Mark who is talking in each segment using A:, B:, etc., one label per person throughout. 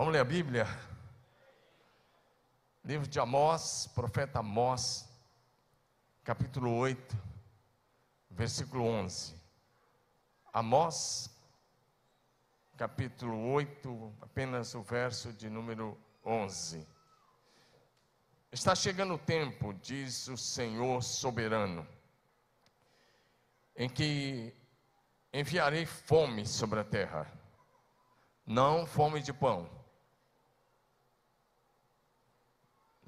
A: Vamos ler a Bíblia? Livro de Amós, profeta Amós, capítulo 8, versículo 11. Amós, capítulo 8, apenas o verso de número 11. Está chegando o tempo, diz o Senhor soberano, em que enviarei fome sobre a terra, não fome de pão,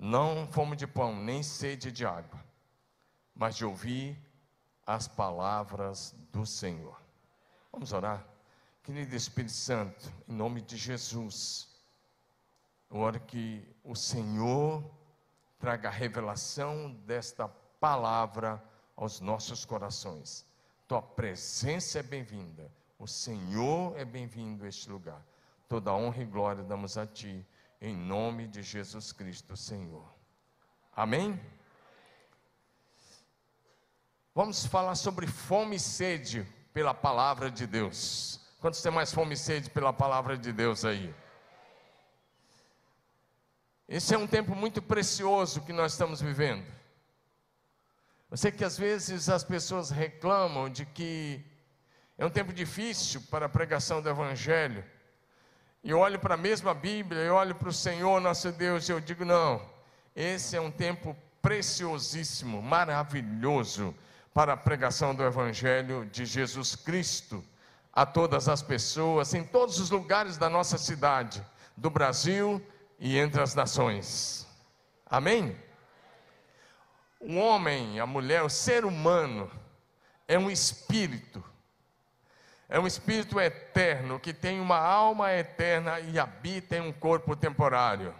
A: não fome de pão, nem sede de água, mas de ouvir as palavras do Senhor. Vamos orar? Querido Espírito Santo, em nome de Jesus, eu oro que o Senhor traga a revelação desta palavra aos nossos corações. Tua presença é bem-vinda, o Senhor é bem-vindo a este lugar. Toda honra e glória damos a Ti, em nome de Jesus Cristo, Senhor. Amém? Vamos falar sobre fome e sede pela palavra de Deus. Quantos tem mais fome e sede pela palavra de Deus aí? Esse é um tempo muito precioso que nós estamos vivendo. Eu sei que às vezes as pessoas reclamam de que é um tempo difícil para a pregação do Evangelho. E olho para a mesma Bíblia, eu olho para o Senhor nosso Deus e eu digo: não, esse é um tempo preciosíssimo, maravilhoso para a pregação do Evangelho de Jesus Cristo a todas as pessoas, em todos os lugares da nossa cidade, do Brasil e entre as nações. Amém? O homem, a mulher, o ser humano, é um espírito, é um espírito eterno que tem uma alma eterna e habita em um corpo temporário.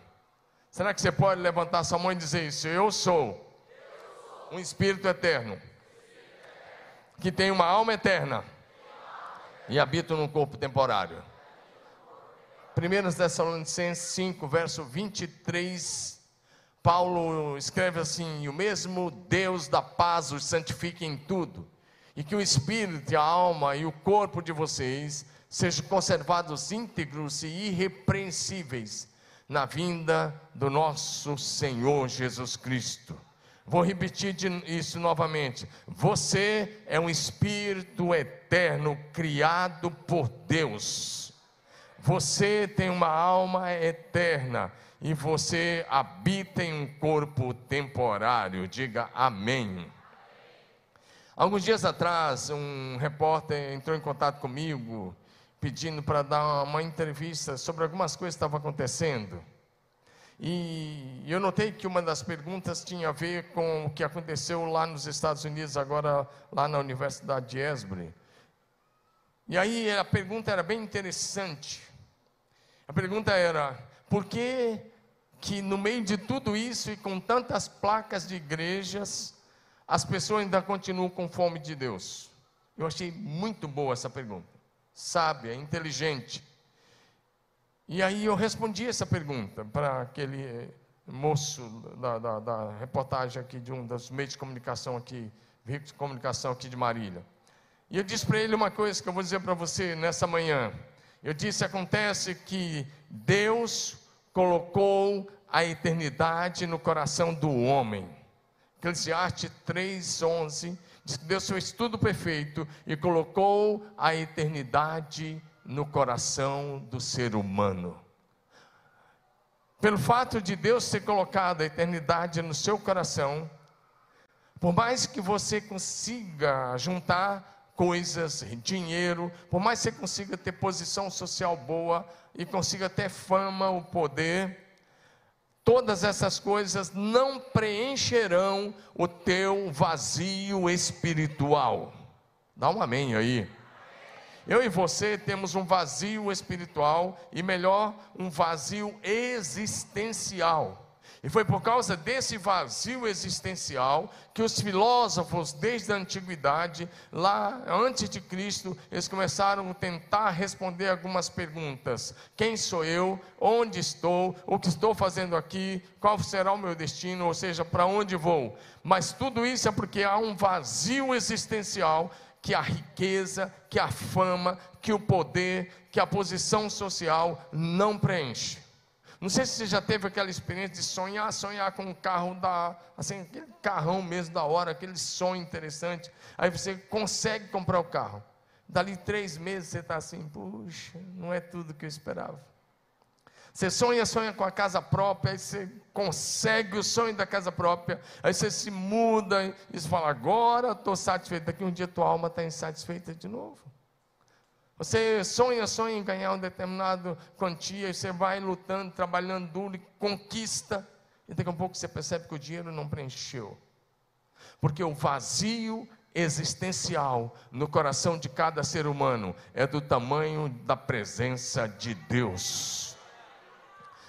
A: Será que você pode levantar sua mão e dizer isso? Eu sou um espírito eterno que tem uma alma eterna e habita num corpo temporário. 1 Tessalonicenses 5, verso 23, Paulo escreve assim: E o mesmo Deus da paz os santifique em tudo, e que o espírito, a alma e o corpo de vocês sejam conservados íntegros e irrepreensíveis na vinda do nosso Senhor Jesus Cristo. Vou repetir isso novamente. Você é um espírito eterno criado por Deus. Você tem uma alma eterna e você habita em um corpo temporário. Diga amém. Alguns dias atrás, um repórter entrou em contato comigo pedindo para dar uma entrevista sobre algumas coisas que estavam acontecendo. E eu notei que uma das perguntas tinha a ver com o que aconteceu lá nos Estados Unidos, agora lá na Universidade de Esbury. E aí a pergunta era bem interessante. A pergunta era: por que que no meio de tudo isso e com tantas placas de igrejas, as pessoas ainda continuam com fome de Deus? Eu achei muito boa essa pergunta. Sábia, inteligente. E aí eu respondi essa pergunta para aquele moço da, da, da, reportagem aqui de um dos meios de comunicação aqui, veículos de comunicação aqui de Marília. E eu disse para ele uma coisa que eu vou dizer para você nessa manhã. Eu disse: acontece que Deus colocou a eternidade no coração do homem. Eclesiastes 3,11 diz que Deus fez tudo perfeito e colocou a eternidade no coração do ser humano. Pelo fato de Deus ter colocado a eternidade no seu coração, por mais que você consiga juntar coisas, dinheiro, por mais que você consiga ter posição social boa e consiga ter fama, o poder, todas essas coisas não preencherão o teu vazio espiritual. Dá um amém aí. Eu e você temos um vazio espiritual e, melhor, um vazio existencial. E foi por causa desse vazio existencial que os filósofos, desde a antiguidade, lá antes de Cristo, eles começaram a tentar responder algumas perguntas: quem sou eu? Onde estou? O que estou fazendo aqui? Qual será o meu destino? Ou seja, para onde vou? Mas tudo isso é porque há um vazio existencial que a riqueza, que a fama, que o poder, que a posição social não preenche. Não sei se você já teve aquela experiência de sonhar, sonhar com um carro da, assim, aquele carrão mesmo da hora, aquele sonho interessante. Aí você consegue comprar o carro. Dali três meses você está assim, puxa, não é tudo que eu esperava. Você sonha, sonha com a casa própria, aí você consegue o sonho da casa própria, aí você se muda e você fala, agora estou satisfeito, daqui um dia tua alma está insatisfeita de novo. Você sonha, sonha em ganhar um determinado quantia, e você vai lutando, trabalhando duro e conquista, e daqui a pouco você percebe que o dinheiro não preencheu. Porque o vazio existencial no coração de cada ser humano é do tamanho da presença de Deus.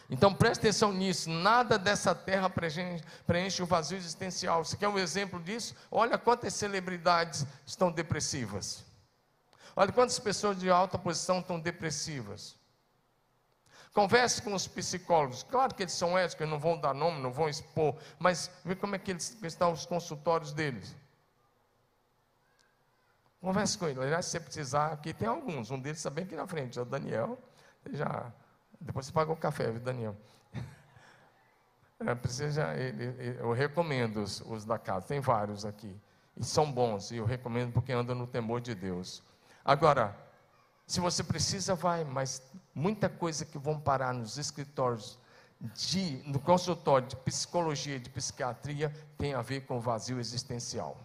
A: Então preste atenção nisso, nada dessa terra preenche, o vazio existencial. Você quer um exemplo disso? Olha quantas celebridades estão depressivas. Olha quantas pessoas de alta posição estão depressivas. Converse com os psicólogos. Claro que eles são éticos, não vão dar nome, não vão expor, mas vê como é que eles estão os consultórios deles. Converse com ele. Aliás, se você precisar, aqui tem alguns. Um deles está bem aqui na frente, é o Daniel. Já, depois você paga o café, viu, Daniel? É, precisa, ele, eu recomendo os, os da casa, tem vários aqui. E são bons, e eu recomendo porque andam no temor de Deus. Agora, se você precisa, vai, mas muita coisa que vão parar nos escritórios, de, no consultório de psicologia, de psiquiatria, tem a ver com vazio existencial.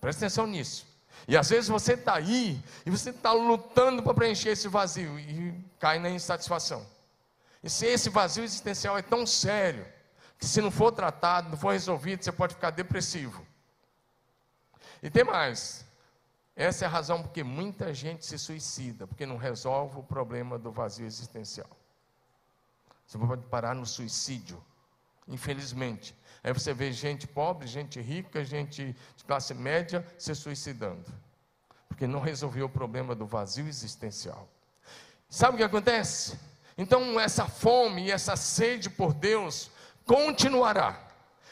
A: Presta atenção nisso. E às vezes você está aí e você está lutando para preencher esse vazio e cai na insatisfação. E se esse vazio existencial é tão sério, que se não for tratado, não for resolvido, você pode ficar depressivo. E tem mais. Essa é a razão porque muita gente se suicida, porque não resolve o problema do vazio existencial. Você pode parar no suicídio, infelizmente. Aí você vê gente pobre, gente rica, gente de classe média se suicidando, porque não resolveu o problema do vazio existencial. Sabe o que acontece? Então, essa fome e essa sede por Deus continuará,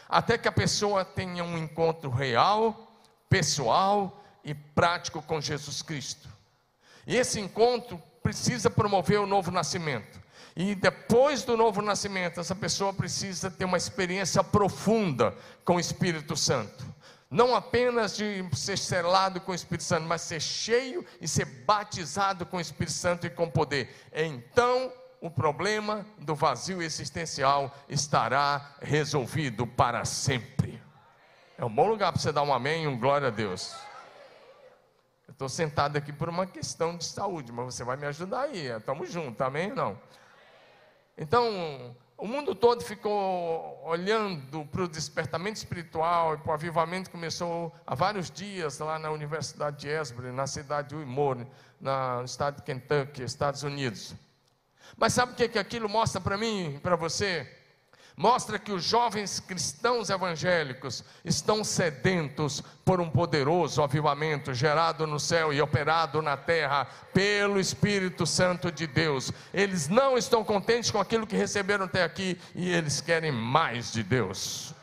A: até que a pessoa tenha um encontro real, pessoal e prático com Jesus Cristo. E esse encontro precisa promover o novo nascimento. E depois do novo nascimento, essa pessoa precisa ter uma experiência profunda com o Espírito Santo. Não apenas de ser selado com o Espírito Santo, mas ser cheio e ser batizado com o Espírito Santo e com poder. Então, o problema do vazio existencial estará resolvido para sempre. É um bom lugar para você dar um amém e um glória a Deus. Estou sentado aqui por uma questão de saúde, mas você vai me ajudar aí. Estamos juntos, amém ou não? Então, o mundo todo ficou olhando para o despertamento espiritual e para o avivamento que começou há vários dias lá na Universidade de Esbury, na cidade de Wilmore, no estado de Kentucky, Estados Unidos. Mas sabe o que, que aquilo mostra para mim e para você? Mostra que os jovens cristãos evangélicos estão sedentos por um poderoso avivamento gerado no céu e operado na terra pelo Espírito Santo de Deus. Eles não estão contentes com aquilo que receberam até aqui e eles querem mais de Deus.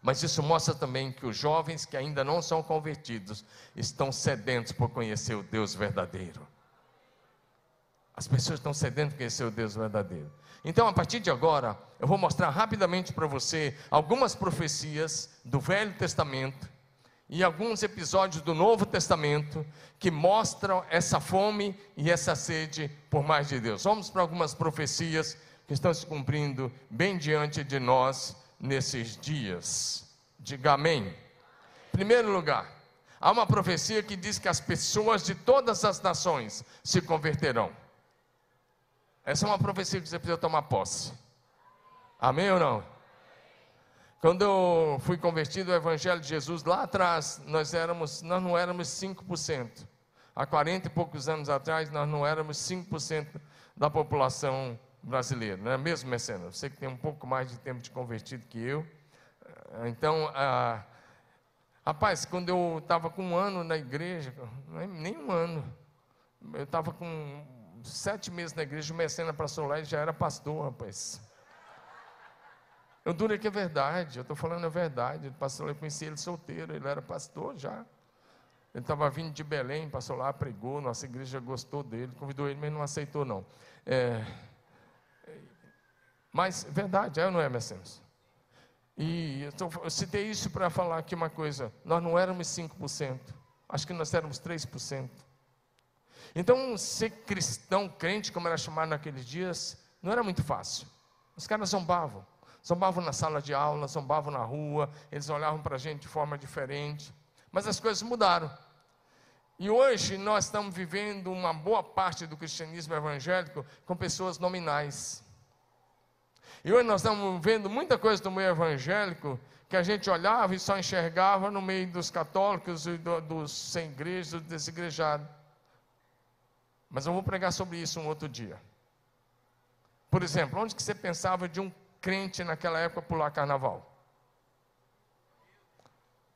A: Mas isso mostra também que os jovens que ainda não são convertidos estão sedentos por conhecer o Deus verdadeiro. As pessoas estão sedentas por conhecer o Deus verdadeiro. Então, a partir de agora, eu vou mostrar rapidamente para você algumas profecias do Velho Testamento e alguns episódios do Novo Testamento que mostram essa fome e essa sede por mais de Deus. Vamos para algumas profecias que estão se cumprindo bem diante de nós nesses dias. Diga amém. Em primeiro lugar, há uma profecia que diz que as pessoas de todas as nações se converterão. Essa é uma profecia que você precisa tomar posse. Amém ou não? Quando eu fui convertido ao Evangelho de Jesus, lá atrás, nós, éramos, nós não éramos 5%. Há 40 e poucos anos atrás, nós não éramos 5% da população brasileira, não é mesmo, Mecenas? Você que tem um pouco mais de tempo de convertido que eu. Então, ah, rapaz, quando eu estava com um ano na igreja, nem um ano, eu estava com sete meses na igreja, o Mecena passou lá e já era pastor, rapaz. Eu duro que é verdade, eu estou falando a verdade. O pastor, eu conheci ele solteiro, ele era pastor já. Ele estava vindo de Belém, passou lá, pregou, nossa igreja gostou dele, convidou ele, mas não aceitou não. É, mas, verdade, é ou não é, Messias? E eu, eu citei isso para falar aqui uma coisa: nós não éramos 5%, acho que nós éramos 3%. Então, ser cristão, crente, como era chamado naqueles dias, não era muito fácil. Os caras zombavam. Zombavam na sala de aula, zombavam na rua, eles olhavam para a gente de forma diferente. Mas as coisas mudaram. E hoje nós estamos vivendo uma boa parte do cristianismo evangélico com pessoas nominais. E hoje nós estamos vendo muita coisa do meio evangélico que a gente olhava e só enxergava no meio dos católicos e do, dos sem igreja, dos desigrejados. Mas eu vou pregar sobre isso um outro dia. Por exemplo, onde que você pensava de um crente naquela época pular carnaval?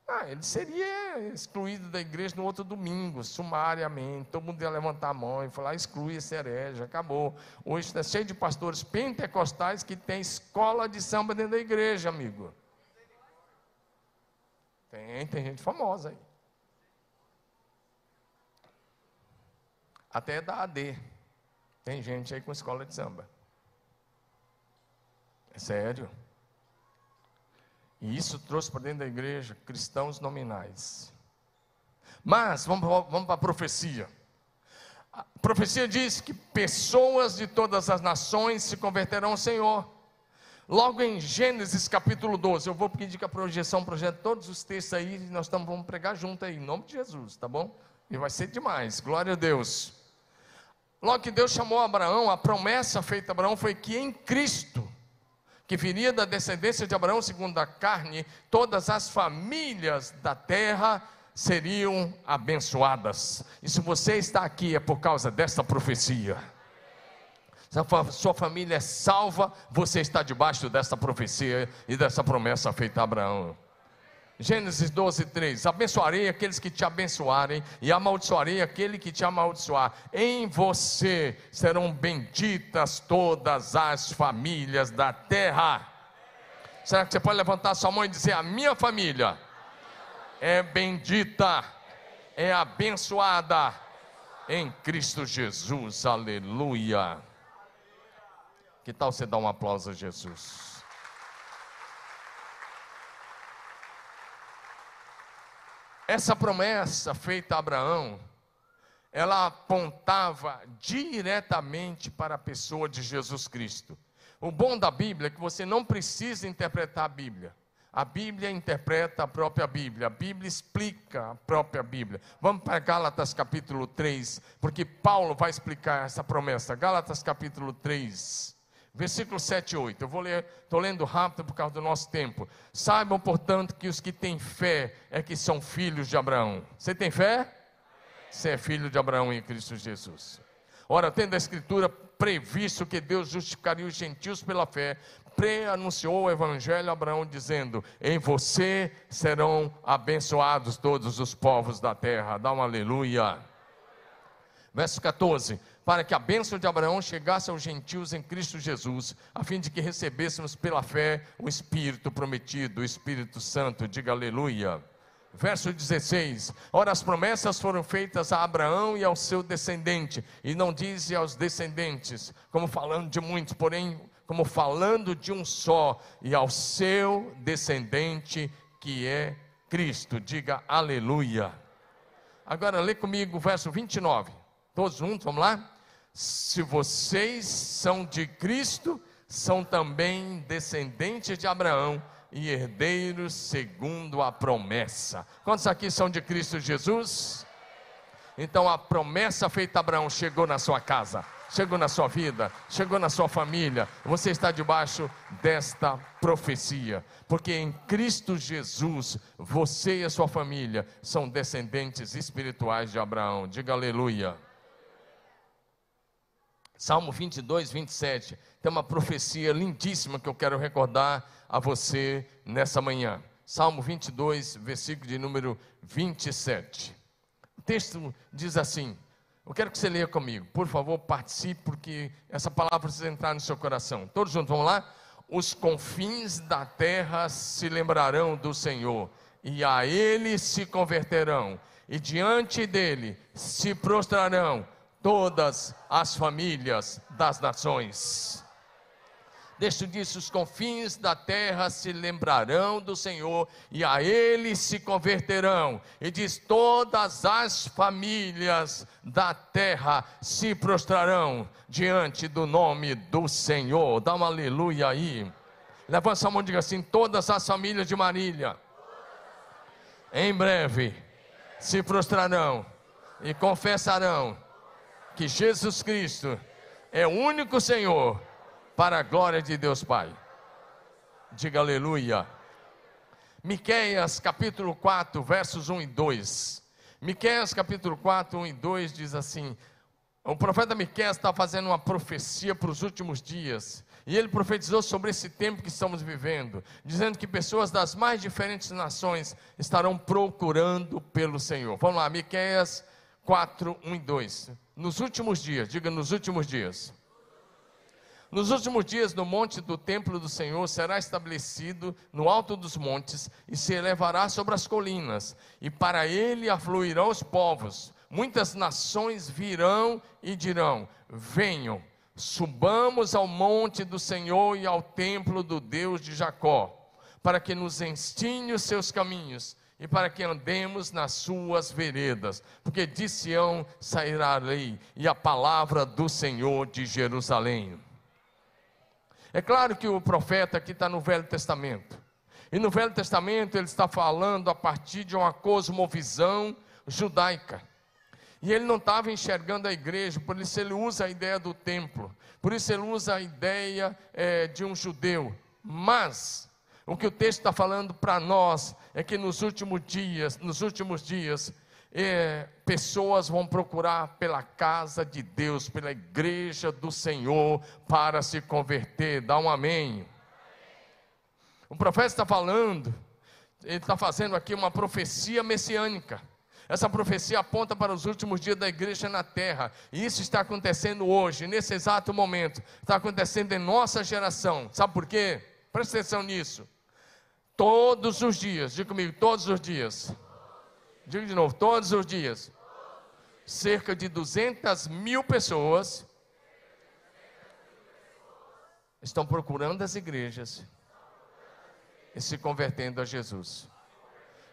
A: Ah, ele seria excluído da igreja no outro domingo, sumariamente. Todo mundo ia levantar a mão e falar: exclui esse herege, acabou. Hoje está cheio de pastores pentecostais que tem escola de samba dentro da igreja, amigo. Tem, tem gente famosa aí. Até da AD. Tem gente aí com escola de samba. É sério. E isso trouxe para dentro da igreja cristãos nominais. Mas, vamos, vamos para a profecia. A profecia diz que pessoas de todas as nações se converterão ao Senhor. Logo em Gênesis capítulo 12, eu vou pedir que a projeção projete todos os textos aí, nós estamos, vamos pregar junto aí, em nome de Jesus, tá bom? E vai ser demais, glória a Deus. Logo que Deus chamou Abraão, a promessa feita a Abraão foi que em Cristo, que viria da descendência de Abraão segundo a carne, todas as famílias da terra seriam abençoadas. E se você está aqui é por causa desta profecia. Se a sua família é salva, você está debaixo dessa profecia e dessa promessa feita a Abraão. Gênesis 12, 3: Abençoarei aqueles que te abençoarem, e amaldiçoarei aquele que te amaldiçoar. Em você serão benditas todas as famílias da terra. Será que você pode levantar sua mão e dizer: A minha família é bendita, é abençoada em Cristo Jesus. Aleluia. Que tal você dar um aplauso a Jesus? Essa promessa feita a Abraão, ela apontava diretamente para a pessoa de Jesus Cristo. O bom da Bíblia é que você não precisa interpretar a Bíblia. A Bíblia interpreta a própria Bíblia, a Bíblia explica a própria Bíblia. Vamos para Gálatas capítulo 3, porque Paulo vai explicar essa promessa. Gálatas capítulo 3 versículo 7 e 8. Eu vou ler, estou lendo rápido por causa do nosso tempo. Saibam, portanto, que os que têm fé é que são filhos de Abraão. Você tem fé? Você é filho de Abraão em Cristo Jesus. Ora, tendo a Escritura previsto que Deus justificaria os gentios pela fé, pré-anunciou o Evangelho a Abraão, dizendo: Em você serão abençoados todos os povos da terra. Dá um aleluia. Verso 14: para que a bênção de Abraão chegasse aos gentios em Cristo Jesus, a fim de que recebêssemos pela fé o Espírito prometido, o Espírito Santo. Diga aleluia. Verso 16: Ora, as promessas foram feitas a Abraão e ao seu descendente, e não diz aos descendentes, como falando de muitos, porém, como falando de um só, e ao seu descendente, que é Cristo. Diga aleluia. Agora lê comigo o verso 29. Todos juntos, vamos lá? Se vocês são de Cristo, são também descendentes de Abraão e herdeiros segundo a promessa. Quantos aqui são de Cristo Jesus? Então a promessa feita a Abraão chegou na sua casa, chegou na sua vida, chegou na sua família. Você está debaixo desta profecia, porque em Cristo Jesus, você e a sua família são descendentes espirituais de Abraão. Diga aleluia. Salmo 22, 27. Tem uma profecia lindíssima que eu quero recordar a você nessa manhã. Salmo 22, versículo de número 27. O texto diz assim: Eu quero que você leia comigo. Por favor, participe, porque essa palavra precisa entrar no seu coração. Todos juntos, vamos lá? Os confins da terra se lembrarão do Senhor, e a Ele se converterão e diante dele se prostrarão todas as famílias das nações. Deste disso, os confins da terra se lembrarão do Senhor e a ele se converterão. E diz: todas as famílias da terra se prostrarão diante do nome do Senhor. Dá um aleluia aí. Levanta a mão e diga assim: todas as famílias de Marília, em breve, se prostrarão e confessarão que Jesus Cristo é o único Senhor para a glória de Deus Pai. Diga aleluia. Miqueias capítulo 4, versos 1 e 2. Miqueias capítulo 4, 1 e 2 diz assim: O profeta Miqueias está fazendo uma profecia para os últimos dias. E ele profetizou sobre esse tempo que estamos vivendo, dizendo que pessoas das mais diferentes nações estarão procurando pelo Senhor. Vamos lá, Miqueias 4, 1 e 2. Nos últimos dias, diga nos últimos dias. Nos últimos dias, no monte do templo do Senhor será estabelecido no alto dos montes e se elevará sobre as colinas, e para ele afluirão os povos. Muitas nações virão e dirão: Venham, subamos ao monte do Senhor e ao templo do Deus de Jacó, para que nos ensine os seus caminhos e para que andemos nas suas veredas, porque de Sião sairá a lei e a palavra do Senhor de Jerusalém. É claro que o profeta aqui está no Velho Testamento. E no Velho Testamento ele está falando a partir de uma cosmovisão judaica. E ele não estava enxergando a igreja, por isso ele usa a ideia do templo, por isso ele usa a ideia é, de um judeu. Mas o que o texto está falando para nós é que nos últimos dias, nos últimos dias, é, pessoas vão procurar pela casa de Deus, pela igreja do Senhor, para se converter. Dá um amém. O profeta está falando, ele está fazendo aqui uma profecia messiânica. Essa profecia aponta para os últimos dias da igreja na terra, e isso está acontecendo hoje, nesse exato momento, está acontecendo em nossa geração. Sabe por quê? Presta atenção nisso. Todos os dias, diga comigo, todos os dias Diga de novo, todos os dias. Cerca de 200 mil pessoas estão procurando as igrejas e se convertendo a Jesus.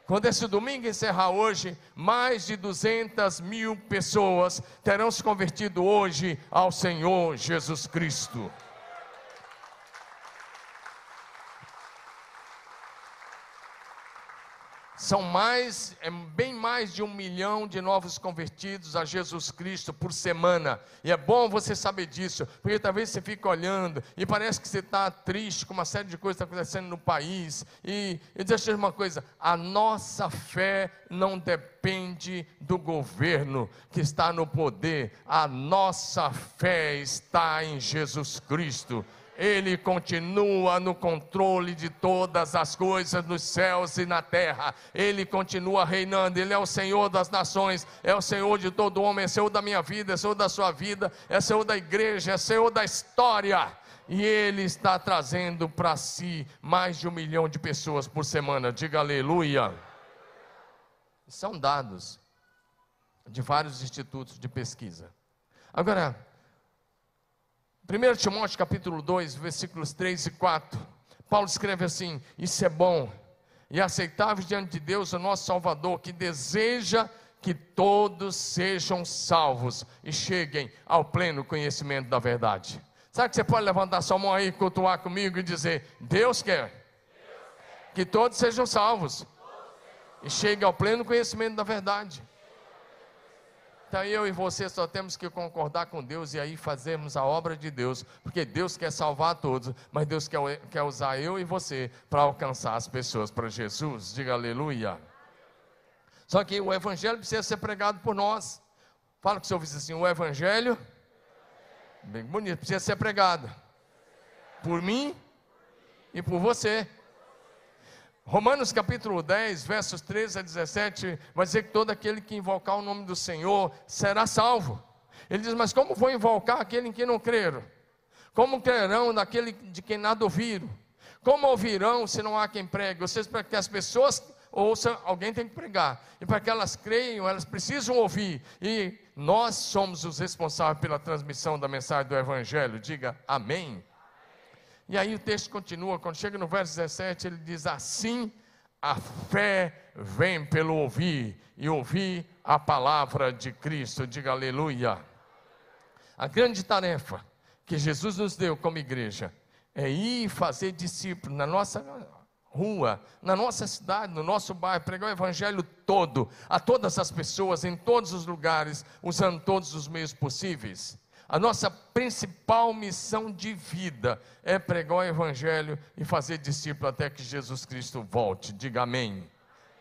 A: Quando esse domingo encerrar hoje, mais de 200 mil pessoas terão se convertido hoje ao Senhor Jesus Cristo. São mais, é bem mais de um milhão de novos convertidos a Jesus Cristo por semana. E é bom você saber disso, porque talvez você fique olhando e parece que você está triste com uma série de coisas que está acontecendo no país. E, e deixa eu dizer uma coisa: a nossa fé não depende do governo que está no poder, a nossa fé está em Jesus Cristo. Ele continua no controle de todas as coisas nos céus e na terra. Ele continua reinando. Ele é o Senhor das nações, é o Senhor de todo homem, é Senhor da minha vida, é Senhor da sua vida, é Senhor da igreja, é Senhor da história. E Ele está trazendo para si mais de um milhão de pessoas por semana. Diga aleluia. São dados de vários institutos de pesquisa. Agora, 1 Timóteo capítulo 2, versículos 3 e 4, Paulo escreve assim: Isso é bom e aceitável diante de Deus, o nosso Salvador, que deseja que todos sejam salvos e cheguem ao pleno conhecimento da verdade. Sabe que você pode levantar sua mão aí, cultuar comigo e dizer: Deus quer que todos sejam salvos e cheguem ao pleno conhecimento da verdade. Então eu e você só temos que concordar com Deus e aí fazermos a obra de Deus, porque Deus quer salvar todos, mas Deus quer, quer usar eu e você para alcançar as pessoas para Jesus. Diga aleluia. Só que o Evangelho precisa ser pregado por nós. Fala com o seu vizinho assim: o Evangelho, bem bonito, precisa ser pregado por mim e por você. Romanos capítulo 10, versos 13 a 17, vai dizer que todo aquele que invocar o nome do Senhor será salvo. Ele diz: Mas como vou invocar aquele em quem não creram? Como crerão naquele de quem nada ouviram? Como ouvirão se não há quem pregue? Ou seja, para que as pessoas ouça, alguém tem que pregar. E para que elas creiam, elas precisam ouvir. E nós somos os responsáveis pela transmissão da mensagem do Evangelho. Diga amém. E aí o texto continua, quando chega no verso 17, ele diz assim: a fé vem pelo ouvir, e ouvir a palavra de Cristo. Diga aleluia. A grande tarefa que Jesus nos deu como igreja é ir fazer discípulos na nossa rua, na nossa cidade, no nosso bairro, pregar o evangelho todo, a todas as pessoas, em todos os lugares, usando todos os meios possíveis. A nossa principal missão de vida é pregar o Evangelho e fazer discípulo até que Jesus Cristo volte. Diga amém.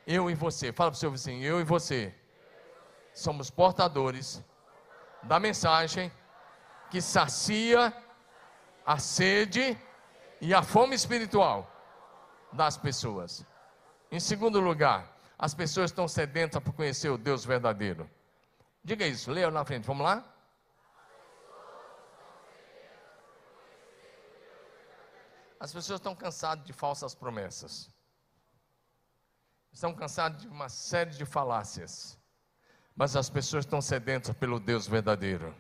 A: Eu e você, fala para o seu vizinho, eu e você somos portadores da mensagem que sacia a sede e a fome espiritual das pessoas. Em segundo lugar, as pessoas estão sedentas por conhecer o Deus verdadeiro. Diga isso, leia na frente, vamos lá? As pessoas estão cansadas de falsas promessas. Estão cansadas de uma série de falácias. Mas as pessoas estão sedentas pelo Deus verdadeiro.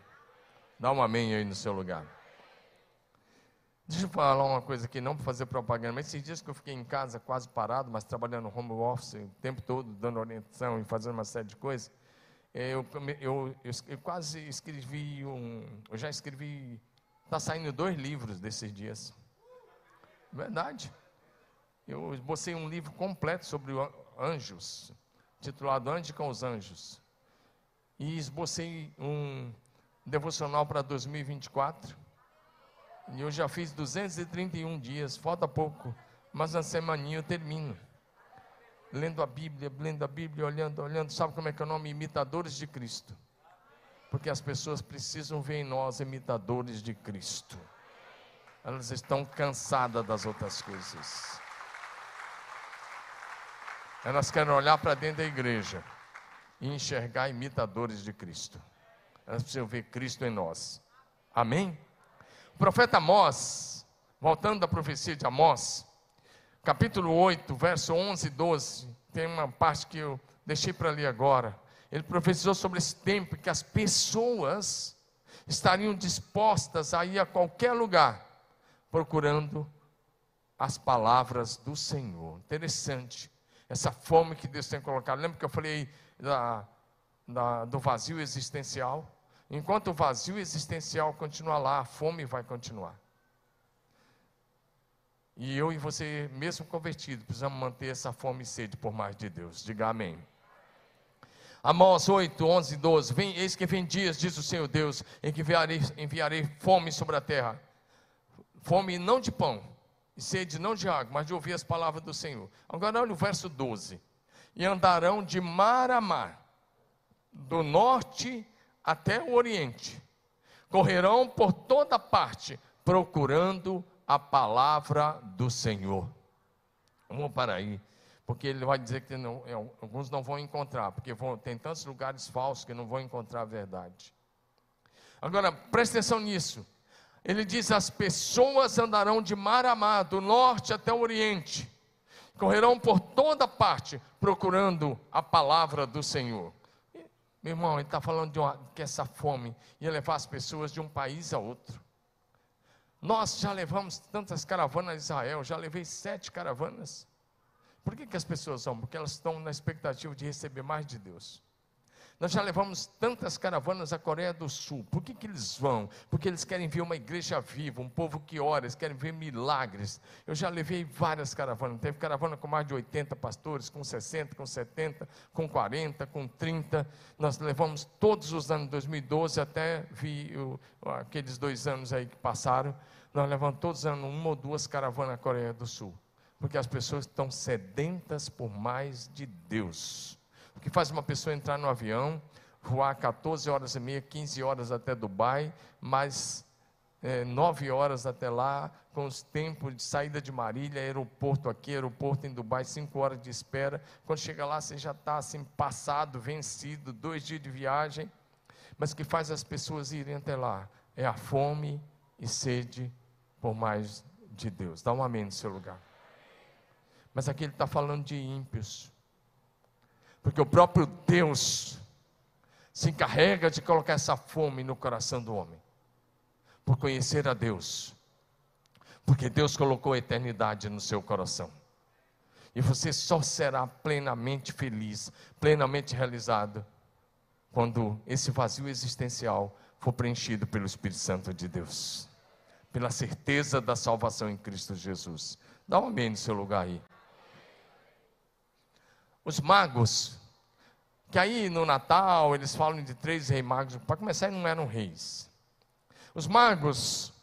A: Dá um amém aí no seu lugar. Deixa eu falar uma coisa aqui, não para fazer propaganda, mas esses dias que eu fiquei em casa quase parado, mas trabalhando home office o tempo todo, dando orientação e fazendo uma série de coisas, eu, eu, eu, eu quase escrevi um. Eu já escrevi. Está saindo dois livros desses dias. Verdade. Eu esbocei um livro completo sobre anjos, titulado Ande com os Anjos. E esbocei um devocional para 2024. E eu já fiz 231 dias, falta pouco, mas na semaninha eu termino. Lendo a Bíblia, lendo a Bíblia, olhando, olhando, sabe como é que é o nome? Imitadores de Cristo. Porque as pessoas precisam ver em nós imitadores de Cristo elas estão cansadas das outras coisas. Elas querem olhar para dentro da igreja e enxergar imitadores de Cristo. Elas precisam ver Cristo em nós. Amém? O profeta Amós, voltando da profecia de Amós, capítulo 8, verso 11 e 12, tem uma parte que eu deixei para ler agora. Ele profetizou sobre esse tempo que as pessoas estariam dispostas a ir a qualquer lugar procurando as palavras do Senhor. Interessante. Essa fome que Deus tem colocado. Lembra que eu falei da, da, do vazio existencial? Enquanto o vazio existencial continuar lá, a fome vai continuar. E eu e você, mesmo convertido, precisamos manter essa fome e sede por mais de Deus. Diga amém. Amós 8, 11 12. Vem, eis que vem dias, diz o Senhor Deus, em que enviarei, enviarei fome sobre a terra fome não de pão, e sede não de água, mas de ouvir as palavras do Senhor. Agora olha o verso 12. E andarão de mar a mar, do norte até o oriente. Correrão por toda parte, procurando a palavra do Senhor. Vamos para aí, porque ele vai dizer que não, é, alguns não vão encontrar, porque vão, tem tantos lugares falsos que não vão encontrar a verdade. Agora, preste atenção nisso. Ele diz: As pessoas andarão de mar a mar, do norte até o oriente, correrão por toda parte, procurando a palavra do Senhor. Meu irmão, ele está falando de uma, que essa fome ia levar as pessoas de um país a outro. Nós já levamos tantas caravanas a Israel, já levei sete caravanas. Por que, que as pessoas vão? Porque elas estão na expectativa de receber mais de Deus. Nós já levamos tantas caravanas à Coreia do Sul. Por que, que eles vão? Porque eles querem ver uma igreja viva, um povo que ora, eles querem ver milagres. Eu já levei várias caravanas. Teve caravana com mais de 80 pastores, com 60, com 70, com 40, com 30. Nós levamos todos os anos, 2012 até vi aqueles dois anos aí que passaram. Nós levamos todos os anos uma ou duas caravanas à Coreia do Sul. Porque as pessoas estão sedentas por mais de Deus. O que faz uma pessoa entrar no avião, voar 14 horas e meia, 15 horas até Dubai, mais é, 9 horas até lá, com os tempos de saída de Marília, aeroporto aqui, aeroporto em Dubai, 5 horas de espera. Quando chega lá, você já está assim, passado, vencido, dois dias de viagem. Mas o que faz as pessoas irem até lá é a fome e sede por mais de Deus. Dá um amém no seu lugar. Mas aqui ele está falando de ímpios Porque o próprio Deus se encarrega de colocar essa fome no coração do homem, por conhecer a Deus, porque Deus colocou a eternidade no seu coração. E você só será plenamente feliz, plenamente realizado, quando esse vazio existencial for preenchido pelo Espírito Santo de Deus, pela certeza da salvação em Cristo Jesus. Dá um amém no seu lugar aí. Os magos que aí no Natal eles falam de três reis magos, para começar, não eram reis. Os magos,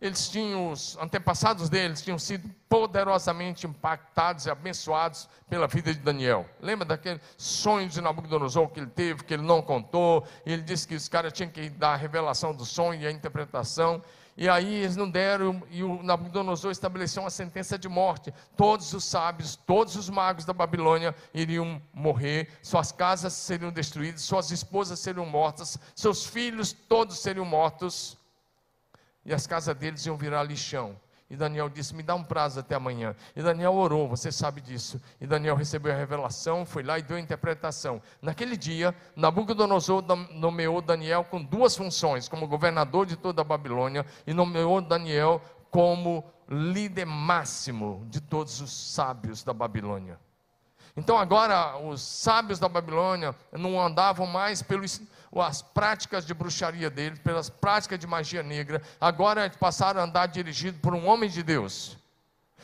A: eles tinham, os antepassados deles tinham sido poderosamente impactados e abençoados pela vida de Daniel. Lembra daquele sonho de Nabucodonosor que ele teve, que ele não contou? Ele disse que os caras tinham que dar a revelação do sonho e a interpretação. E aí eles não deram, e o Nabucodonosor estabeleceu uma sentença de morte. Todos os sábios, todos os magos da Babilônia iriam morrer, suas casas seriam destruídas, suas esposas seriam mortas, seus filhos todos seriam mortos, e as casas deles iam virar lixão. E Daniel disse: Me dá um prazo até amanhã. E Daniel orou, você sabe disso. E Daniel recebeu a revelação, foi lá e deu a interpretação. Naquele dia, Nabucodonosor nomeou Daniel com duas funções: como governador de toda a Babilônia, e nomeou Daniel como líder máximo de todos os sábios da Babilônia. Então agora os sábios da Babilônia não andavam mais pelas práticas de bruxaria deles, pelas práticas de magia negra, agora passaram a andar dirigido por um homem de Deus.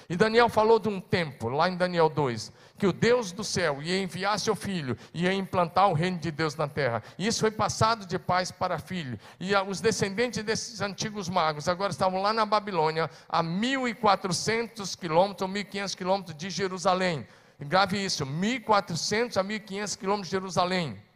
A: E Daniel falou de um tempo, lá em Daniel 2, que o Deus do céu ia enviar seu filho, ia implantar o reino de Deus na terra. E isso foi passado de pais para filho. E os descendentes desses antigos magos agora estavam lá na Babilônia, a 1.400 quilômetros ou 1.500 quilômetros de Jerusalém. Grave isso, 1.400 a 1.500 quilômetros de Jerusalém.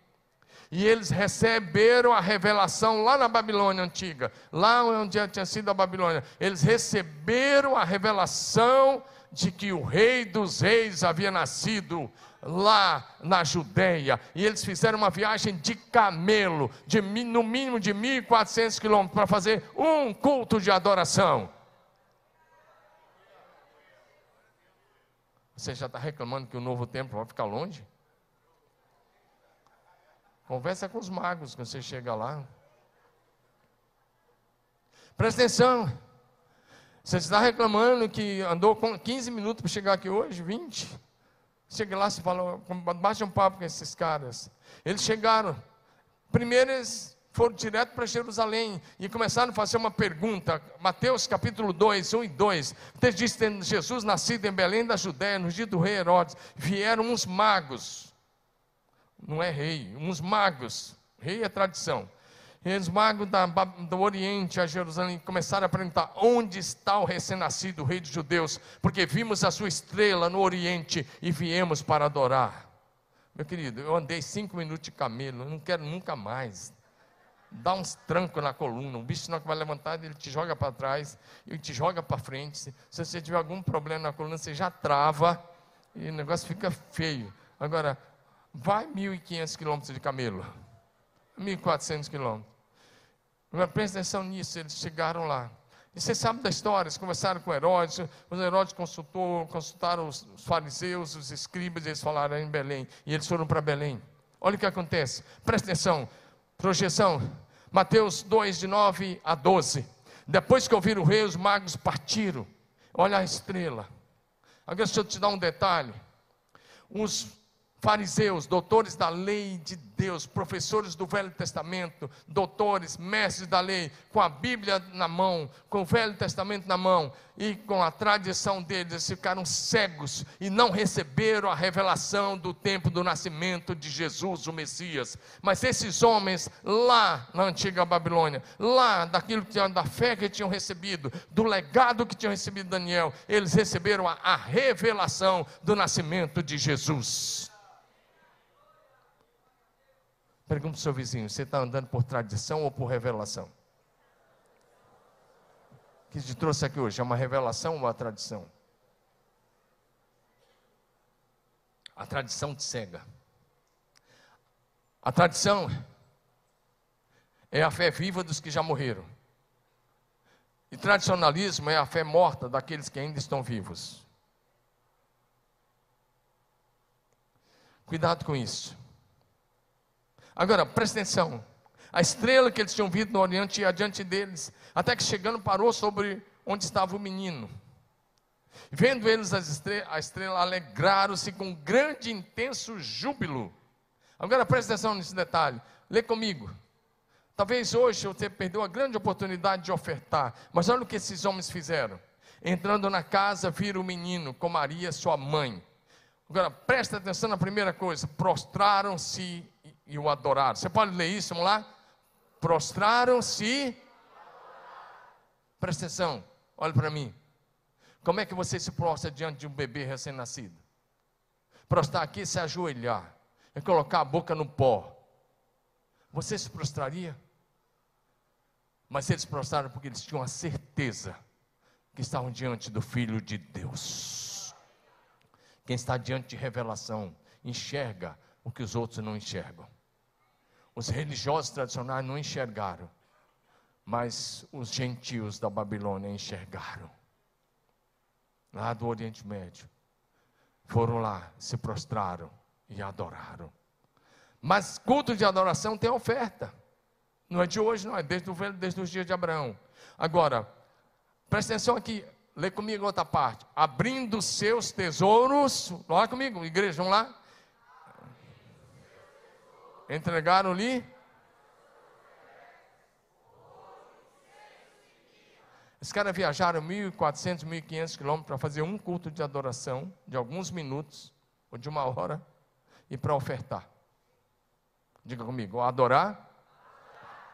A: E eles receberam a revelação lá na Babilônia antiga, lá onde tinha sido a Babilônia. Eles receberam a revelação de que o Rei dos Reis havia nascido lá na Judéia. E eles fizeram uma viagem de camelo, de, no mínimo de 1.400 quilômetros, para fazer um culto de adoração. Você já está reclamando que o novo templo vai ficar longe? Conversa com os magos quando você chega lá. Presta atenção. Você está reclamando que andou com 15 minutos para chegar aqui hoje, 20. Chega lá e fala, bate um papo com esses caras. Eles chegaram. Primeiro eles foram direto para Jerusalém e começaram a fazer uma pergunta. Mateus capítulo 2, 1 e 2. O texto diz: Jesus nascido em Belém da Judéia, no dia do rei Herodes, vieram uns magos. Não é rei, uns magos. Rei é tradição. E os magos da, do Oriente a Jerusalém começaram a perguntar: onde está o recém-nascido, rei dos judeus? Porque vimos a sua estrela no Oriente e viemos para adorar. Meu querido, eu andei cinco minutos de camelo, não quero nunca mais dá uns trancos na coluna. O bicho não vai levantar, ele te joga para trás, ele te joga para frente. Se você tiver algum problema na coluna, você já trava e o negócio fica feio. Agora, vai 1.500 quilômetros de camelo, 1.400 quilômetros. Presta atenção nisso, eles chegaram lá. E você sabe da história, eles conversaram com Herodes, os Herodes consultou, consultaram os fariseus, os escribas, e eles falaram em Belém, e eles foram para Belém. Olha o que acontece, presta atenção, projeção, Mateus 2, de 9 a 12. Depois que ouviram o rei, os magos partiram. Olha a estrela. Agora, deixa eu te dar um detalhe. Os fariseus, doutores da lei de Deus, professores do Velho Testamento, doutores, mestres da lei, com a Bíblia na mão, com o Velho Testamento na mão e com a tradição deles, eles ficaram cegos e não receberam a revelação do tempo do nascimento de Jesus, o Messias. Mas esses homens lá na antiga Babilônia, lá daquilo que da fé que tinham recebido, do legado que tinham recebido Daniel, eles receberam a, a revelação do nascimento de Jesus. Pergunta para o seu vizinho: você está andando por tradição ou por revelação? O que te trouxe aqui hoje? É uma revelação ou uma tradição? A tradição te cega. A tradição é a fé viva dos que já morreram. E tradicionalismo é a fé morta daqueles que ainda estão vivos. Cuidado com isso. Agora, presta atenção. A estrela que eles tinham visto no Oriente ia adiante deles, até que chegando parou sobre onde estava o menino. Vendo eles a estrela, alegraram-se com grande intenso júbilo. Agora presta atenção nesse detalhe. Lê comigo. Talvez hoje você perdeu a grande oportunidade de ofertar, mas olha o que esses homens fizeram. Entrando na casa, viram o menino com Maria, sua mãe. Agora presta atenção na primeira coisa: prostraram-se e o adoraram. Você pode ler isso, vamos lá? Prostraram-se. Presta atenção, olha para mim. Como é que você se prostra diante de um bebê recém-nascido? Prostrar aqui é se ajoelhar, é colocar a boca no pó. Você se prostraria? Mas eles prostraram porque eles tinham a certeza que estavam diante do Filho de Deus. Quem está diante de revelação enxerga o que os outros não enxergam. Os religiosos tradicionais não enxergaram, mas os gentios da Babilônia enxergaram lá do Oriente Médio, foram lá, se prostraram e adoraram. Mas culto de adoração tem oferta. Não é de hoje, não, é desde, o, desde os dias de Abraão. Agora, presta atenção aqui, lê comigo outra parte. Abrindo seus tesouros, olha comigo, igreja, vamos lá. Entregaram-lhe Os caras viajaram 1.400, 1.500 quilômetros para fazer um culto de adoração de alguns minutos ou de uma hora e para ofertar. Diga comigo, adorar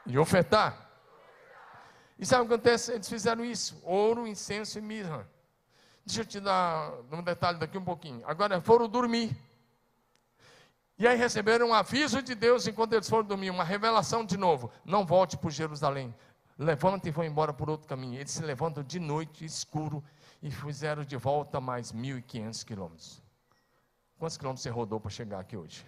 A: e ofertar. E sabe o que acontece? Eles fizeram isso: ouro, incenso e mirra. Deixa eu te dar um detalhe daqui um pouquinho. Agora foram dormir. E aí receberam um aviso de Deus enquanto eles foram dormir, uma revelação de novo. Não volte para Jerusalém levanta e vão embora por outro caminho. Eles se levantam de noite, escuro, e fizeram de volta mais 1.500 quilômetros. Quantos quilômetros você rodou para chegar aqui hoje?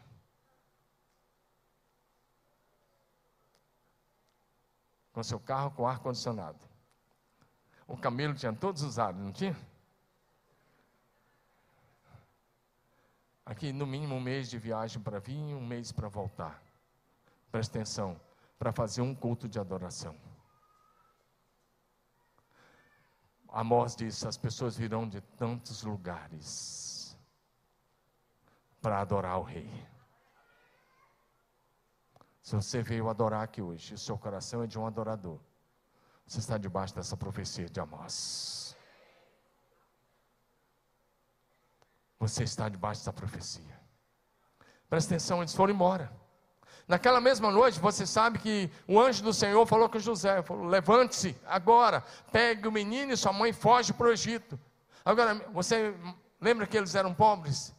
A: Com seu carro com ar-condicionado. O camelo tinha todos os ares, não tinha? Aqui, no mínimo, um mês de viagem para vir e um mês para voltar. Presta atenção, para fazer um culto de adoração. Amós disse: as pessoas virão de tantos lugares para adorar o Rei. Se você veio adorar aqui hoje, o seu coração é de um adorador, você está debaixo dessa profecia de Amós. Você está debaixo dessa profecia. Presta atenção, eles foram embora. Naquela mesma noite, você sabe que o anjo do Senhor falou com José: falou, levante-se agora, pegue o menino e sua mãe foge para o Egito. Agora, você lembra que eles eram pobres?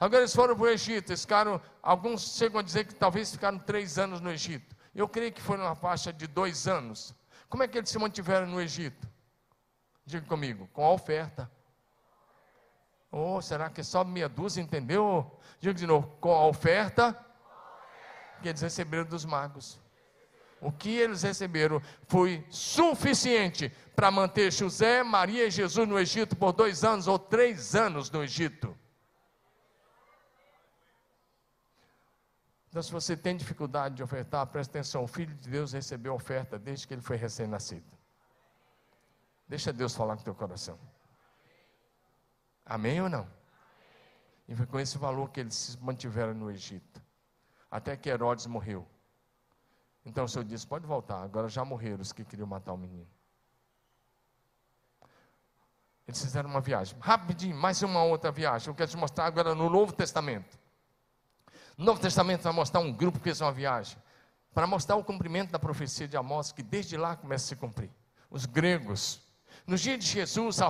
A: Agora eles foram para o Egito, eles ficaram, alguns chegam a dizer que talvez ficaram três anos no Egito. Eu creio que foi numa faixa de dois anos. Como é que eles se mantiveram no Egito? Diga comigo, com a oferta. Ou oh, será que só meia dúzia, entendeu? Diga de novo, com a oferta que eles receberam dos magos. O que eles receberam foi suficiente para manter José, Maria e Jesus no Egito por dois anos ou três anos no Egito. Então, se você tem dificuldade de ofertar, preste atenção: o Filho de Deus recebeu oferta desde que ele foi recém-nascido. Deixa Deus falar com teu coração. Amém ou não? E foi com esse valor que eles se mantiveram no Egito até que Herodes morreu. Então o Senhor disse: pode voltar, agora já morreram os que queriam matar o menino. Eles fizeram uma viagem. Rapidinho, mais uma outra viagem. Eu quero te mostrar agora no Novo Testamento. No Novo Testamento vai mostrar um grupo que fez uma viagem. Para mostrar o cumprimento da profecia de Amós, que desde lá começa a se cumprir. Os gregos. No dia de Jesus,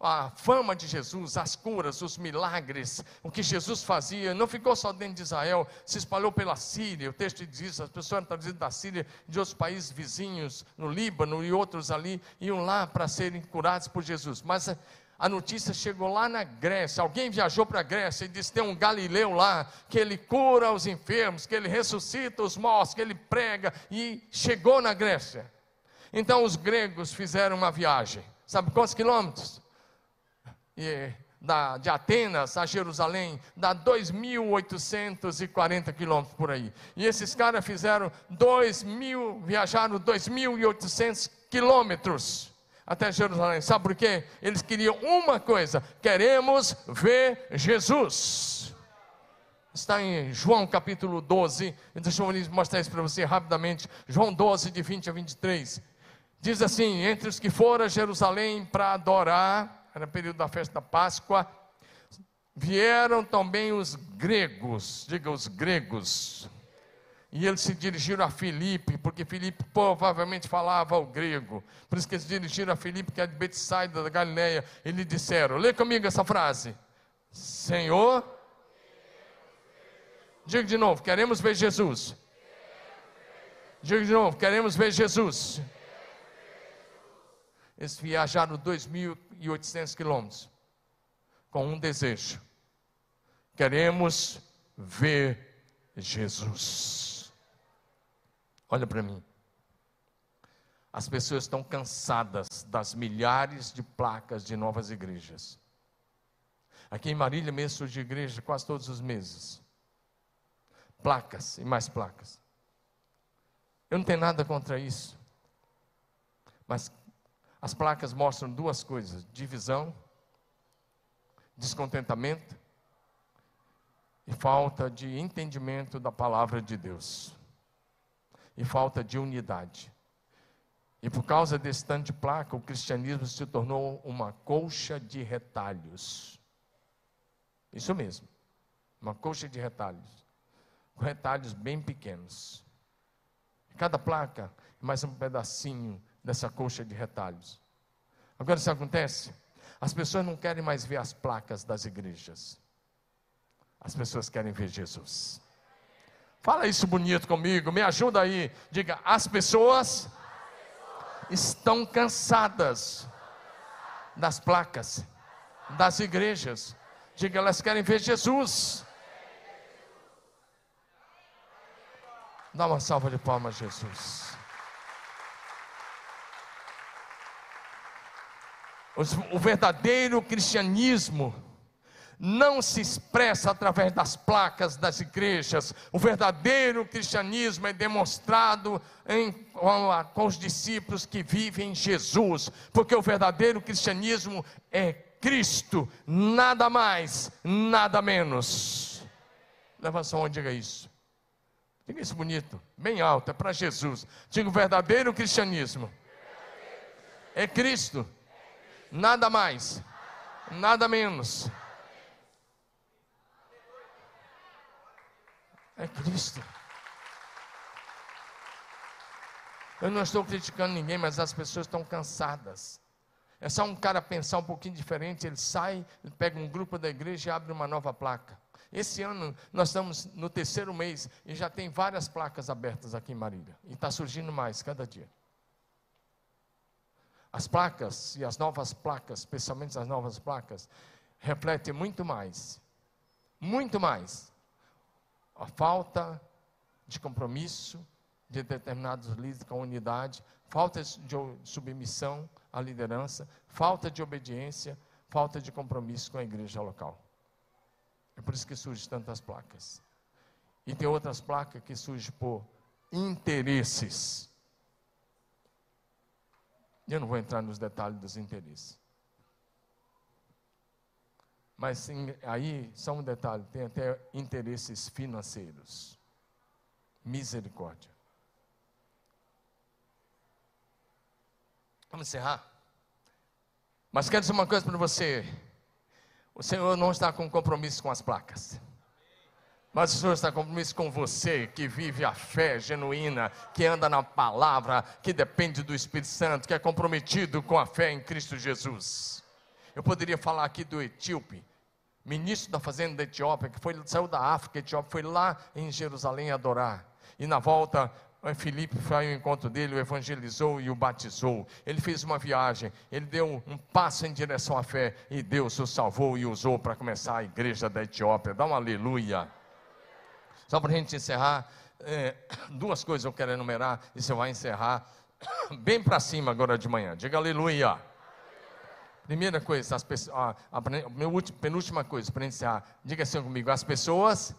A: a fama de Jesus, as curas, os milagres, o que Jesus fazia, não ficou só dentro de Israel, se espalhou pela Síria. O texto diz: as pessoas eram trazidas da Síria, de outros países vizinhos, no Líbano e outros ali, iam lá para serem curados por Jesus. Mas a notícia chegou lá na Grécia. Alguém viajou para a Grécia e disse: tem um galileu lá, que ele cura os enfermos, que ele ressuscita os mortos, que ele prega, e chegou na Grécia. Então os gregos fizeram uma viagem. Sabe quantos quilômetros? E da, de Atenas a Jerusalém dá 2.840 quilômetros por aí. E esses caras fizeram 2 mil, viajaram 2.800 quilômetros até Jerusalém. Sabe por quê? Eles queriam uma coisa: queremos ver Jesus. Está em João capítulo 12. Deixa eu mostrar isso para você rapidamente. João 12, de 20 a 23. Diz assim: Entre os que foram a Jerusalém para adorar, era período da festa da Páscoa, vieram também os gregos, diga os gregos. E eles se dirigiram a Filipe, porque Filipe provavelmente falava o grego. Por isso que eles se dirigiram a Filipe, que é de Betsaida da Galileia, e lhe disseram: Lê comigo essa frase. Senhor, diga de novo, queremos ver Jesus. Diga de novo, queremos ver Jesus. Eles viajaram 2.800 quilômetros com um desejo: queremos ver Jesus. Olha para mim. As pessoas estão cansadas das milhares de placas de novas igrejas. Aqui em Marília mesmo surge igreja quase todos os meses. Placas e mais placas. Eu não tenho nada contra isso. Mas as placas mostram duas coisas: divisão, descontentamento e falta de entendimento da palavra de Deus. E falta de unidade. E por causa desse tanto de placa, o cristianismo se tornou uma colcha de retalhos. Isso mesmo, uma colcha de retalhos, com retalhos bem pequenos. Cada placa é mais um pedacinho dessa colcha de retalhos. Agora isso acontece? As pessoas não querem mais ver as placas das igrejas. As pessoas querem ver Jesus. Fala isso bonito comigo, me ajuda aí. Diga, as pessoas estão cansadas das placas das igrejas. Diga, elas querem ver Jesus. Dá uma salva de palmas, Jesus. O verdadeiro cristianismo não se expressa através das placas das igrejas. O verdadeiro cristianismo é demonstrado em, com, com os discípulos que vivem em Jesus, porque o verdadeiro cristianismo é Cristo, nada mais, nada menos. Leva só onde diga isso. Diga isso bonito, bem alto, é para Jesus. Diga o verdadeiro cristianismo é Cristo nada mais, nada menos. É Cristo. Eu não estou criticando ninguém, mas as pessoas estão cansadas. É só um cara pensar um pouquinho diferente, ele sai, ele pega um grupo da igreja e abre uma nova placa. Esse ano nós estamos no terceiro mês e já tem várias placas abertas aqui em Marília. E está surgindo mais cada dia. As placas e as novas placas, especialmente as novas placas, refletem muito mais, muito mais, a falta de compromisso de determinados líderes com a unidade, falta de submissão à liderança, falta de obediência, falta de compromisso com a igreja local. É por isso que surgem tantas placas. E tem outras placas que surgem por interesses. Eu não vou entrar nos detalhes dos interesses. Mas sim, aí, só um detalhe: tem até interesses financeiros. Misericórdia. Vamos encerrar? Mas quero dizer uma coisa para você: o Senhor não está com compromisso com as placas. Mas o Senhor está compromisso com você que vive a fé genuína, que anda na palavra, que depende do Espírito Santo, que é comprometido com a fé em Cristo Jesus. Eu poderia falar aqui do etíope, ministro da fazenda da Etiópia, que foi, saiu da África, Etiópia, foi lá em Jerusalém adorar. E na volta, Filipe foi ao encontro dele, o evangelizou e o batizou. Ele fez uma viagem, ele deu um passo em direção à fé e Deus o salvou e usou para começar a igreja da Etiópia. Dá um aleluia. Só para a gente encerrar, é, duas coisas eu quero enumerar e você vai encerrar bem para cima agora de manhã. Diga aleluia. Primeira coisa, as pessoas, a, a, a penúltima coisa, para iniciar, diga assim comigo: as pessoas.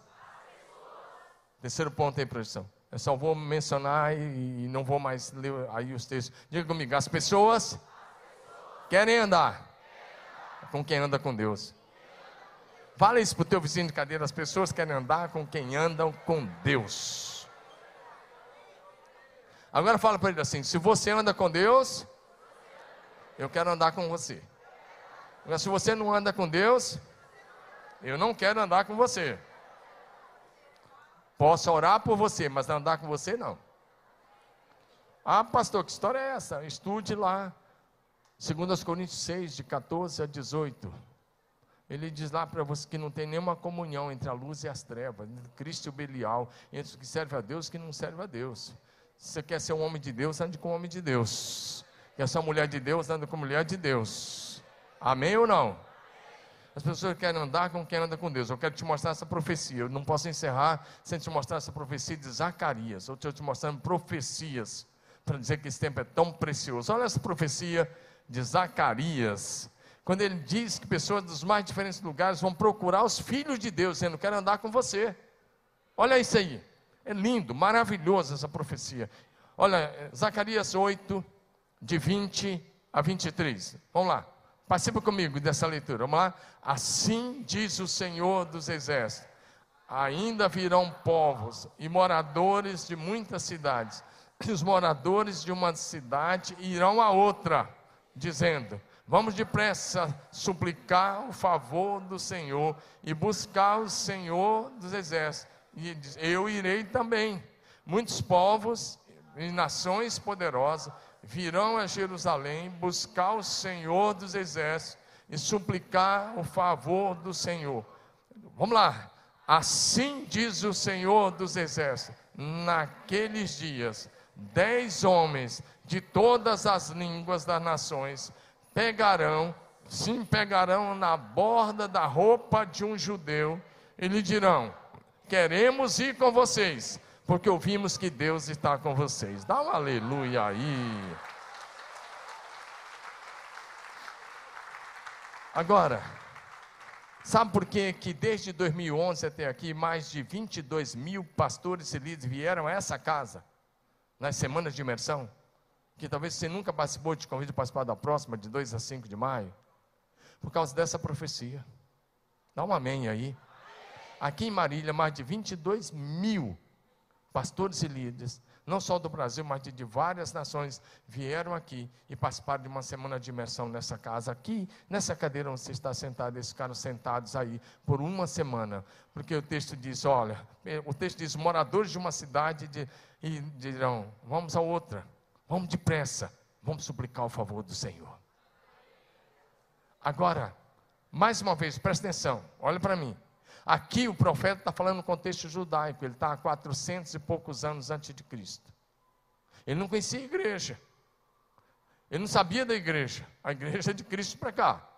A: Terceiro ponto aí, projeção. Eu só vou mencionar e, e, não vou mais ler aí os textos. Diga comigo: as pessoas, as pessoas. querem andar, querem andar com quem anda com Deus. Fala isso para o teu vizinho de cadeira: as pessoas querem andar com quem andam com Deus. Agora fala para ele assim: se você anda com Deus, eu quero andar com você. Mas se você não anda com Deus, eu não quero andar com você. Posso orar por você, mas andar com você não. Ah, pastor, que história é essa? Estude lá. 2 Coríntios 6, de 14 a 18. Ele diz lá para você que não tem nenhuma comunhão entre a luz e as trevas, entre Cristo e o Belial, entre o que serve a Deus e o que não serve a Deus. Se você quer ser um homem de Deus, ande com um homem de Deus. Quer ser uma mulher de Deus, ande com mulher de Deus. Amém ou não? As pessoas querem andar com quem anda com Deus. Eu quero te mostrar essa profecia. Eu não posso encerrar sem te mostrar essa profecia de Zacarias. Eu estou te mostrando profecias para dizer que esse tempo é tão precioso. Olha essa profecia de Zacarias. Quando ele diz que pessoas dos mais diferentes lugares vão procurar os filhos de Deus, dizendo: Quero andar com você. Olha isso aí. É lindo, maravilhoso essa profecia. Olha, Zacarias 8, de 20 a 23. Vamos lá. Participa comigo dessa leitura. Vamos lá? Assim diz o Senhor dos Exércitos: ainda virão povos e moradores de muitas cidades, e os moradores de uma cidade irão a outra, dizendo: Vamos depressa suplicar o favor do Senhor e buscar o Senhor dos Exércitos. E eu irei também. Muitos povos e nações poderosas virão a Jerusalém buscar o Senhor dos exércitos e suplicar o favor do Senhor. Vamos lá. Assim diz o Senhor dos exércitos: naqueles dias, dez homens de todas as línguas das nações pegarão, sim, pegarão na borda da roupa de um judeu e lhe dirão: Queremos ir com vocês porque ouvimos que Deus está com vocês. Dá um aleluia aí. Agora, sabe por que, que desde 2011 até aqui, mais de 22 mil pastores e líderes vieram a essa casa, nas semanas de imersão? Que talvez você nunca participou, te convido a participar da próxima, de 2 a 5 de maio, por causa dessa profecia. Dá um amém aí. Aqui em Marília, mais de 22 mil pastores e líderes, não só do Brasil, mas de, várias nações, vieram aqui e participaram de uma semana de imersão nessa casa, aqui, nessa cadeira onde você está sentado, eles ficaram sentados aí por uma semana, porque o texto diz: olha, eh, o texto diz: moradores de uma cidade de, e dirão: vamos a outra, vamos depressa, vamos suplicar o favor do Senhor. Agora, mais uma vez, presta atenção, olha para mim. Aqui o profeta está falando no contexto judaico, ele está há 400 e poucos anos antes de Cristo. Ele não conhecia a igreja, ele não sabia da igreja, a igreja é de Cristo para cá.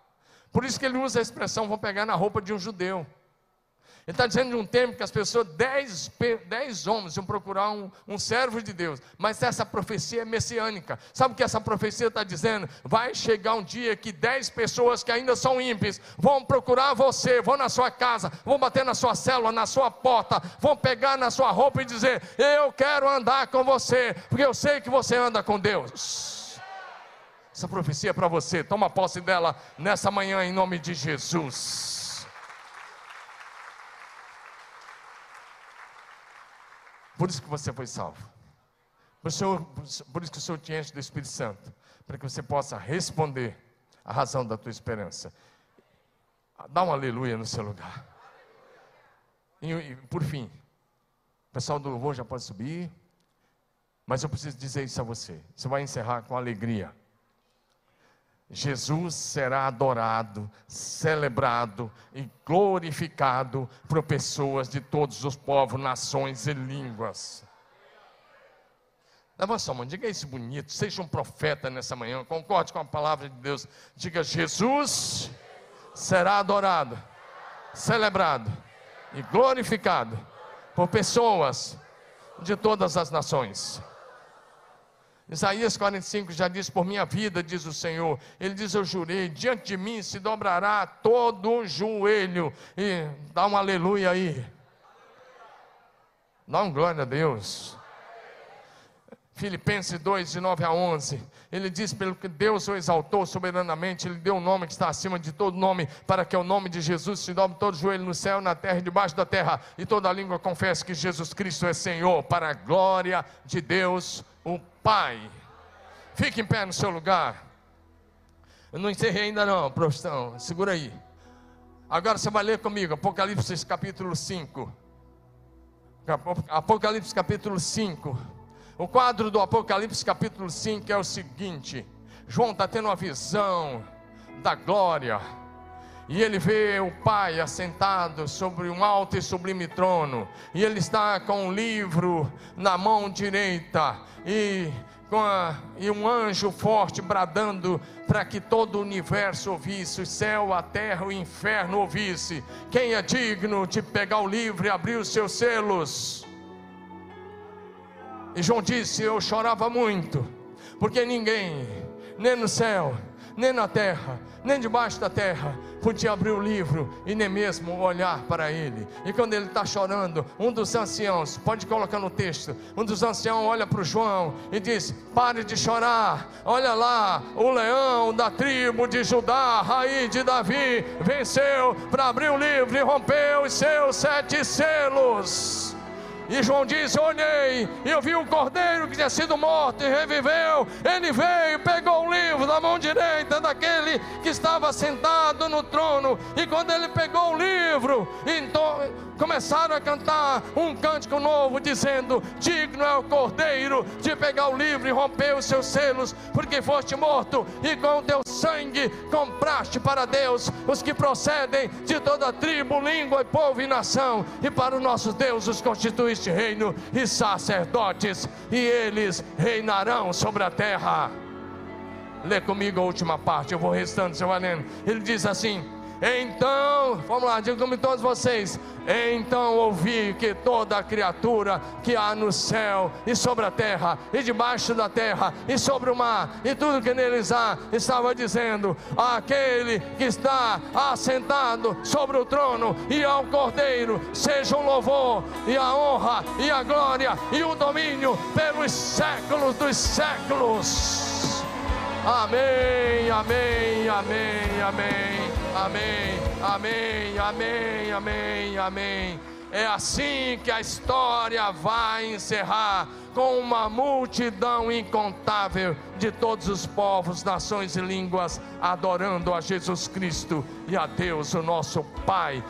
A: Por isso que ele usa a expressão: vou pegar na roupa de um judeu. Ele está dizendo de um tempo que as pessoas, dez, dez homens, iam procurar um, um servo de Deus, mas essa profecia é messiânica. Sabe o que essa profecia está dizendo? Vai chegar um dia que dez pessoas que ainda são ímpios vão procurar você, vão na sua casa, vão bater na sua célula, na sua porta, vão pegar na sua roupa e dizer: Eu quero andar com você, porque eu sei que você anda com Deus. Essa profecia é para você, toma posse dela nessa manhã em nome de Jesus. Por isso que você foi salvo. Por, por isso que o Senhor te enche do Espírito Santo. Para que você possa responder a razão da tua esperança. Dá um aleluia no seu lugar. E, e por fim, o pessoal do louvor já pode subir. Mas eu preciso dizer isso a você. Você vai encerrar com alegria. Jesus será adorado, celebrado e glorificado por pessoas de todos os povos, nações e línguas. Leva sua mão, diga isso bonito, seja um profeta nessa manhã, concorde com a palavra de Deus. Diga: Jesus será adorado, celebrado e glorificado por pessoas de todas as nações. Isaías 45 já diz: Por minha vida, diz o Senhor. Ele diz: Eu jurei, diante de mim se dobrará todo joelho. E dá um aleluia aí. Dá um glória a Deus. Filipenses 2, de 9 a 11. Ele diz: Pelo que Deus o exaltou soberanamente, Ele deu um nome que está acima de todo nome, para que o nome de Jesus se dobre todo joelho no céu, na terra e debaixo da terra, e toda língua confesse que Jesus Cristo é Senhor, para a glória de Deus, o Pai. Fique em pé no seu lugar. Eu não encerrei ainda, não, profissão. Segura aí. Agora você vai ler comigo, Apocalipse capítulo 5. Apocalipse capítulo 5 o quadro do Apocalipse capítulo 5 é o seguinte: João está tendo uma visão da glória, e ele vê o Pai assentado sobre um alto e sublime trono, e ele está com um livro na mão direita, e, a, e um anjo forte bradando para que todo o universo ouvisse, o céu, a terra, o inferno ouvisse. Quem é digno de pegar o livro e abrir os seus selos? E João disse: Eu chorava muito, porque ninguém, nem no céu, nem na terra, nem debaixo da terra, podia abrir o livro e nem mesmo olhar para ele. E quando ele está chorando, um dos anciãos, pode colocar no texto, um dos anciãos olha para o João e diz: Pare de chorar, olha lá, o leão da tribo de Judá, raiz de Davi, venceu para abrir o livro e rompeu os seus sete selos. E João diz: Olhei, e eu vi um cordeiro que tinha sido morto e reviveu. Ele veio, pegou o livro da mão direita daquele que estava sentado no trono. E quando ele pegou o livro, então começaram a cantar um cântico novo, dizendo: Digno é o cordeiro de pegar o livro e romper os seus selos, porque foste morto e com o teu sangue compraste para Deus os que procedem de toda tribo, língua, povo e nação, e para o nosso Deus os constituíste reino e sacerdotes, e eles reinarão sobre a terra. Lê comigo a última parte, eu vou restando, você vai lendo. Ele diz assim: então, vamos lá, digo como todos vocês. Então ouvi que toda criatura que há no céu e sobre a terra, e debaixo da terra, e sobre o mar, e tudo que neles há, estava dizendo: aquele que está assentado sobre o trono e ao cordeiro, seja o louvor, e a honra, e a glória, e o domínio pelos séculos dos séculos. Amém, amém, amém, amém. Amém, amém, amém, amém, amém. É assim que a história vai encerrar com uma multidão incontável de todos os povos, nações e línguas adorando a Jesus Cristo e a Deus, o nosso Pai.